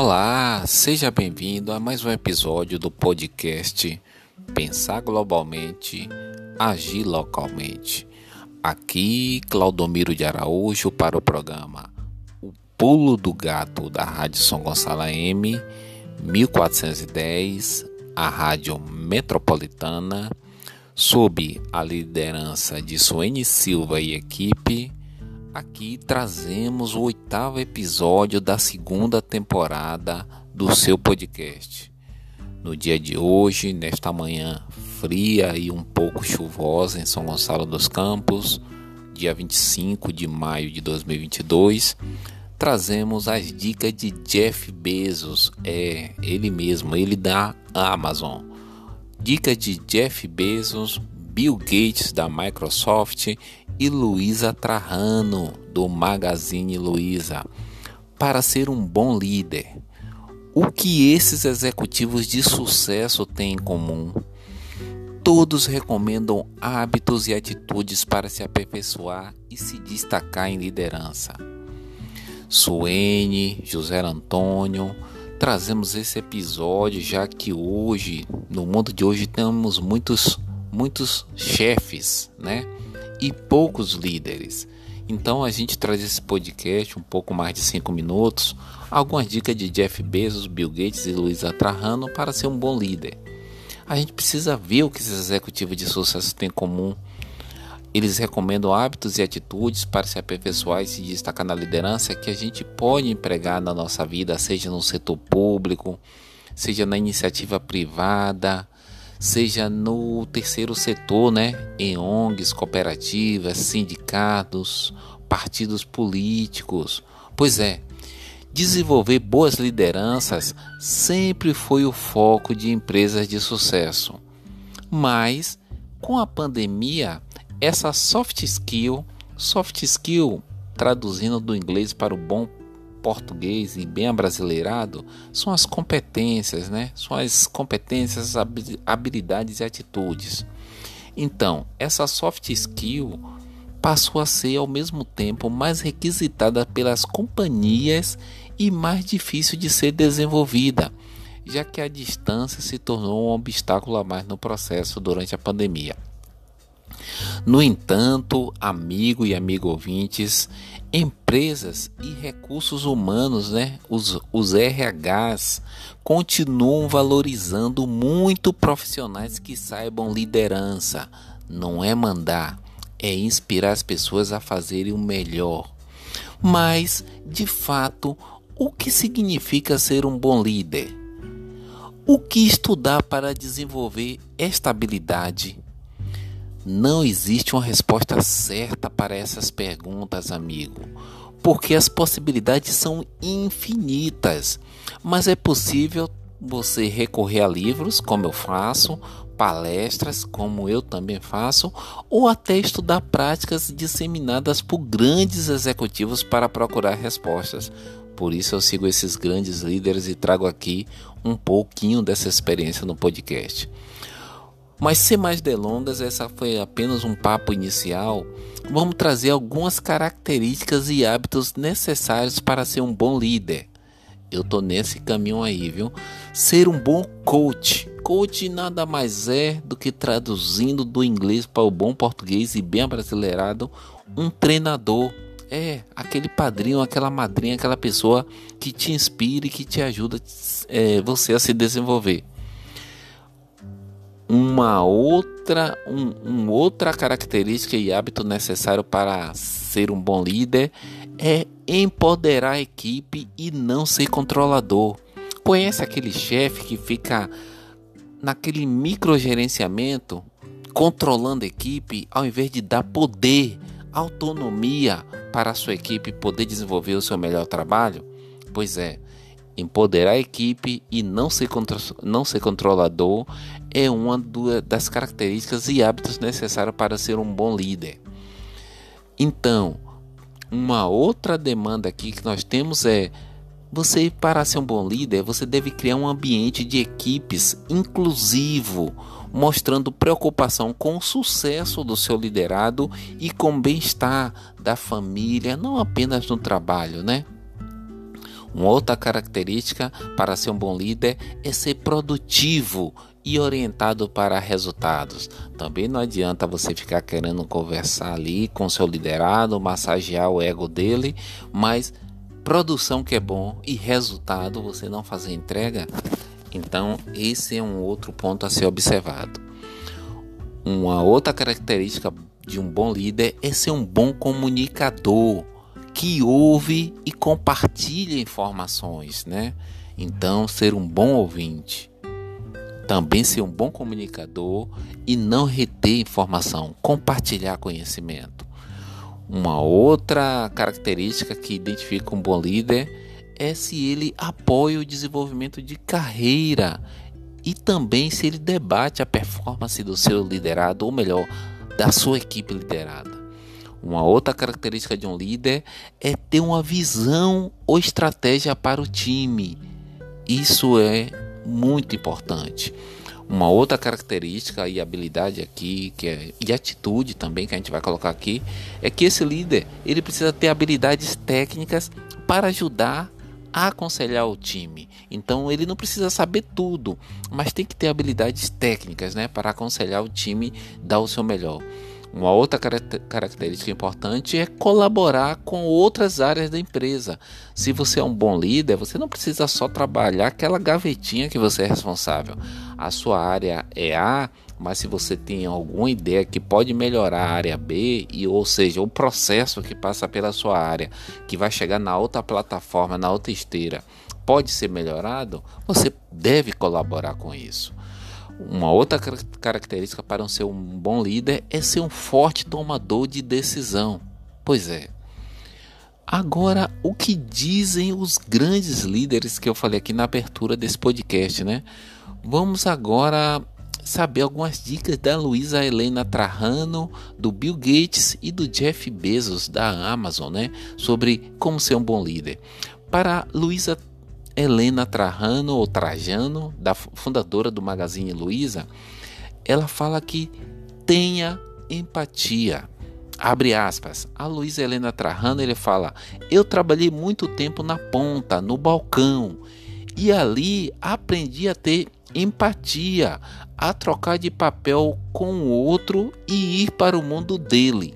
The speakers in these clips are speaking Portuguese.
Olá, seja bem-vindo a mais um episódio do podcast Pensar Globalmente, Agir Localmente. Aqui, Claudomiro de Araújo para o programa O Pulo do Gato da Rádio São Gonçalo M, 1410, a Rádio Metropolitana, sob a liderança de Suene Silva e equipe Aqui trazemos o oitavo episódio da segunda temporada do seu podcast. No dia de hoje, nesta manhã fria e um pouco chuvosa em São Gonçalo dos Campos, dia 25 de maio de 2022, trazemos as dicas de Jeff Bezos, é ele mesmo, ele da Amazon. Dicas de Jeff Bezos, Bill Gates da Microsoft e Luísa Trajano, do Magazine Luiza, para ser um bom líder. O que esses executivos de sucesso têm em comum? Todos recomendam hábitos e atitudes para se aperfeiçoar e se destacar em liderança. Suene, José Antônio, trazemos esse episódio já que hoje, no mundo de hoje, temos muitos, muitos chefes, né? E poucos líderes. Então a gente traz esse podcast um pouco mais de 5 minutos, algumas dicas de Jeff Bezos, Bill Gates e Luiza Trajano para ser um bom líder. A gente precisa ver o que esses executivos de sucesso têm em comum. Eles recomendam hábitos e atitudes para se aperfeiçoar e se destacar na liderança que a gente pode empregar na nossa vida, seja no setor público, seja na iniciativa privada, seja no terceiro setor, né, em ONGs, cooperativas, sindicatos, partidos políticos. Pois é, desenvolver boas lideranças sempre foi o foco de empresas de sucesso. Mas com a pandemia, essa soft skill, soft skill traduzindo do inglês para o bom português e bem abrasileirado são as competências, né? São as competências, habilidades e atitudes. Então, essa soft skill passou a ser ao mesmo tempo mais requisitada pelas companhias e mais difícil de ser desenvolvida, já que a distância se tornou um obstáculo a mais no processo durante a pandemia. No entanto, amigo e amigo ouvintes, empresas e recursos humanos, né, os, os RHs, continuam valorizando muito profissionais que saibam liderança. Não é mandar, é inspirar as pessoas a fazerem o melhor. Mas, de fato, o que significa ser um bom líder? O que estudar para desenvolver esta habilidade? Não existe uma resposta certa para essas perguntas, amigo, porque as possibilidades são infinitas. Mas é possível você recorrer a livros, como eu faço, palestras, como eu também faço, ou até estudar práticas disseminadas por grandes executivos para procurar respostas. Por isso eu sigo esses grandes líderes e trago aqui um pouquinho dessa experiência no podcast. Mas sem mais delongas, essa foi apenas um papo inicial. Vamos trazer algumas características e hábitos necessários para ser um bom líder. Eu tô nesse caminho aí, viu? Ser um bom coach. Coach nada mais é do que traduzindo do inglês para o bom português e bem abrasileirado, um treinador. É, aquele padrinho, aquela madrinha, aquela pessoa que te inspira e que te ajuda é, você a se desenvolver uma outra, um, outra característica e hábito necessário para ser um bom líder é empoderar a equipe e não ser controlador. Conhece aquele chefe que fica naquele microgerenciamento, controlando a equipe, ao invés de dar poder, autonomia para a sua equipe poder desenvolver o seu melhor trabalho? Pois é, empoderar a equipe e não ser, não ser controlador é uma das características e hábitos necessários para ser um bom líder. Então, uma outra demanda aqui que nós temos é você para ser um bom líder, você deve criar um ambiente de equipes inclusivo, mostrando preocupação com o sucesso do seu liderado e com o bem-estar da família, não apenas no trabalho, né? Uma outra característica para ser um bom líder é ser produtivo e orientado para resultados. Também não adianta você ficar querendo conversar ali com seu liderado, massagear o ego dele, mas produção que é bom e resultado você não fazer entrega. Então, esse é um outro ponto a ser observado. Uma outra característica de um bom líder é ser um bom comunicador que ouve e compartilha informações, né? Então, ser um bom ouvinte. Também ser um bom comunicador e não reter informação, compartilhar conhecimento. Uma outra característica que identifica um bom líder é se ele apoia o desenvolvimento de carreira e também se ele debate a performance do seu liderado, ou melhor, da sua equipe liderada. Uma outra característica de um líder é ter uma visão ou estratégia para o time. Isso é muito importante. Uma outra característica e habilidade aqui, que é, e atitude também que a gente vai colocar aqui, é que esse líder ele precisa ter habilidades técnicas para ajudar a aconselhar o time. Então ele não precisa saber tudo, mas tem que ter habilidades técnicas, né, para aconselhar o time dar o seu melhor. Uma outra característica importante é colaborar com outras áreas da empresa. Se você é um bom líder, você não precisa só trabalhar aquela gavetinha que você é responsável. A sua área é A, mas se você tem alguma ideia que pode melhorar a área B, e ou seja, o processo que passa pela sua área, que vai chegar na outra plataforma, na outra esteira, pode ser melhorado, você deve colaborar com isso. Uma outra característica para um ser um bom líder é ser um forte tomador de decisão. Pois é. Agora, o que dizem os grandes líderes que eu falei aqui na abertura desse podcast, né? Vamos agora saber algumas dicas da Luísa Helena Trajano, do Bill Gates e do Jeff Bezos da Amazon, né? Sobre como ser um bom líder. Para Luísa Helena Trajano ou Trajano, da fundadora do Magazine Luiza, ela fala que tenha empatia. Abre aspas. A Luísa Helena Trajano ele fala: "Eu trabalhei muito tempo na ponta, no balcão, e ali aprendi a ter empatia, a trocar de papel com o outro e ir para o mundo dele."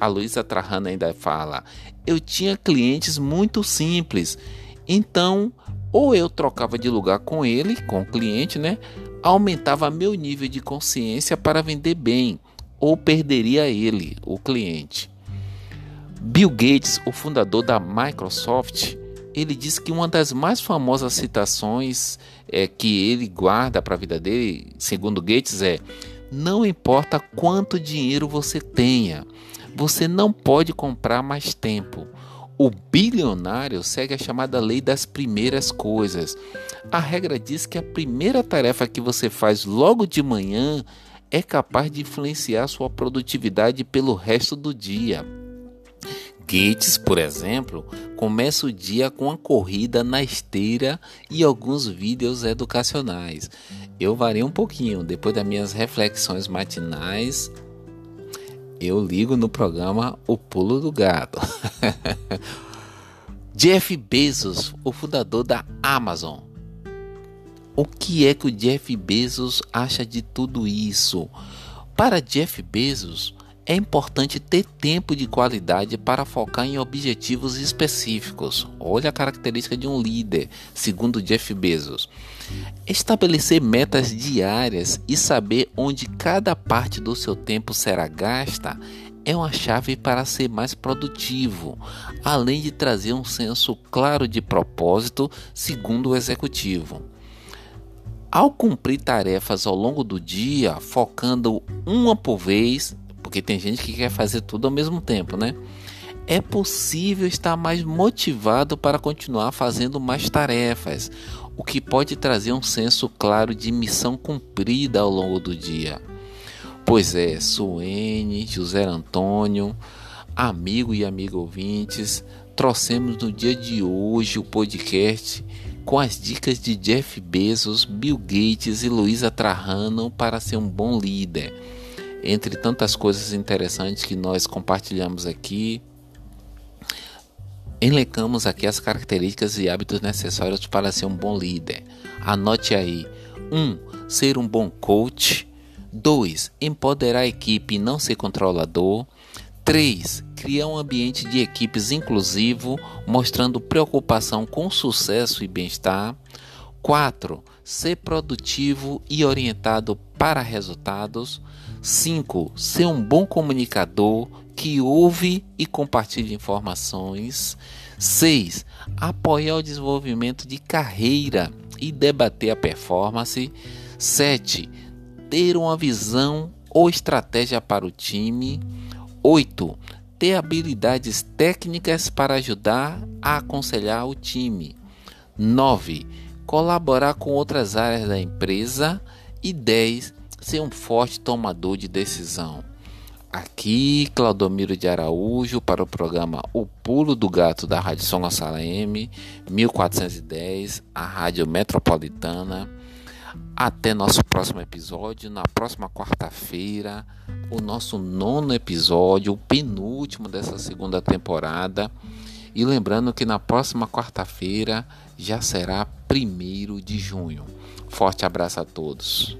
A Luísa Trajano ainda fala: "Eu tinha clientes muito simples então, ou eu trocava de lugar com ele, com o cliente, né? Aumentava meu nível de consciência para vender bem, ou perderia ele, o cliente. Bill Gates, o fundador da Microsoft, ele diz que uma das mais famosas citações é, que ele guarda para a vida dele, segundo Gates, é: não importa quanto dinheiro você tenha, você não pode comprar mais tempo. O bilionário segue a chamada lei das primeiras coisas. A regra diz que a primeira tarefa que você faz logo de manhã é capaz de influenciar sua produtividade pelo resto do dia. Gates, por exemplo, começa o dia com a corrida na esteira e alguns vídeos educacionais. Eu varei um pouquinho depois das minhas reflexões matinais eu ligo no programa O Pulo do Gato. Jeff Bezos, o fundador da Amazon. O que é que o Jeff Bezos acha de tudo isso? Para Jeff Bezos, é importante ter tempo de qualidade para focar em objetivos específicos. Olha a característica de um líder, segundo Jeff Bezos. Estabelecer metas diárias e saber onde cada parte do seu tempo será gasta é uma chave para ser mais produtivo, além de trazer um senso claro de propósito, segundo o executivo. Ao cumprir tarefas ao longo do dia, focando uma por vez, porque tem gente que quer fazer tudo ao mesmo tempo, né? É possível estar mais motivado para continuar fazendo mais tarefas, o que pode trazer um senso claro de missão cumprida ao longo do dia. Pois é, Suene, José Antônio, amigo e amigo ouvintes, trouxemos no dia de hoje o podcast com as dicas de Jeff Bezos, Bill Gates e Luísa Trajano para ser um bom líder entre tantas coisas interessantes que nós compartilhamos aqui. Elencamos aqui as características e hábitos necessários para ser um bom líder. Anote aí: 1. Um, ser um bom coach. 2. Empoderar a equipe e não ser controlador. 3. Criar um ambiente de equipes inclusivo, mostrando preocupação com sucesso e bem-estar. 4. Ser produtivo e orientado para resultados. 5. Ser um bom comunicador que ouve e compartilha informações. 6. Apoiar o desenvolvimento de carreira e debater a performance. 7. Ter uma visão ou estratégia para o time. 8. Ter habilidades técnicas para ajudar a aconselhar o time. 9. Colaborar com outras áreas da empresa. E 10. Ser um forte tomador de decisão. Aqui, Claudomiro de Araújo, para o programa O Pulo do Gato da Rádio São Gonçalo M, 1410, a Rádio Metropolitana. Até nosso próximo episódio, na próxima quarta-feira, o nosso nono episódio, o penúltimo dessa segunda temporada. E lembrando que na próxima quarta-feira já será primeiro de junho. Forte abraço a todos.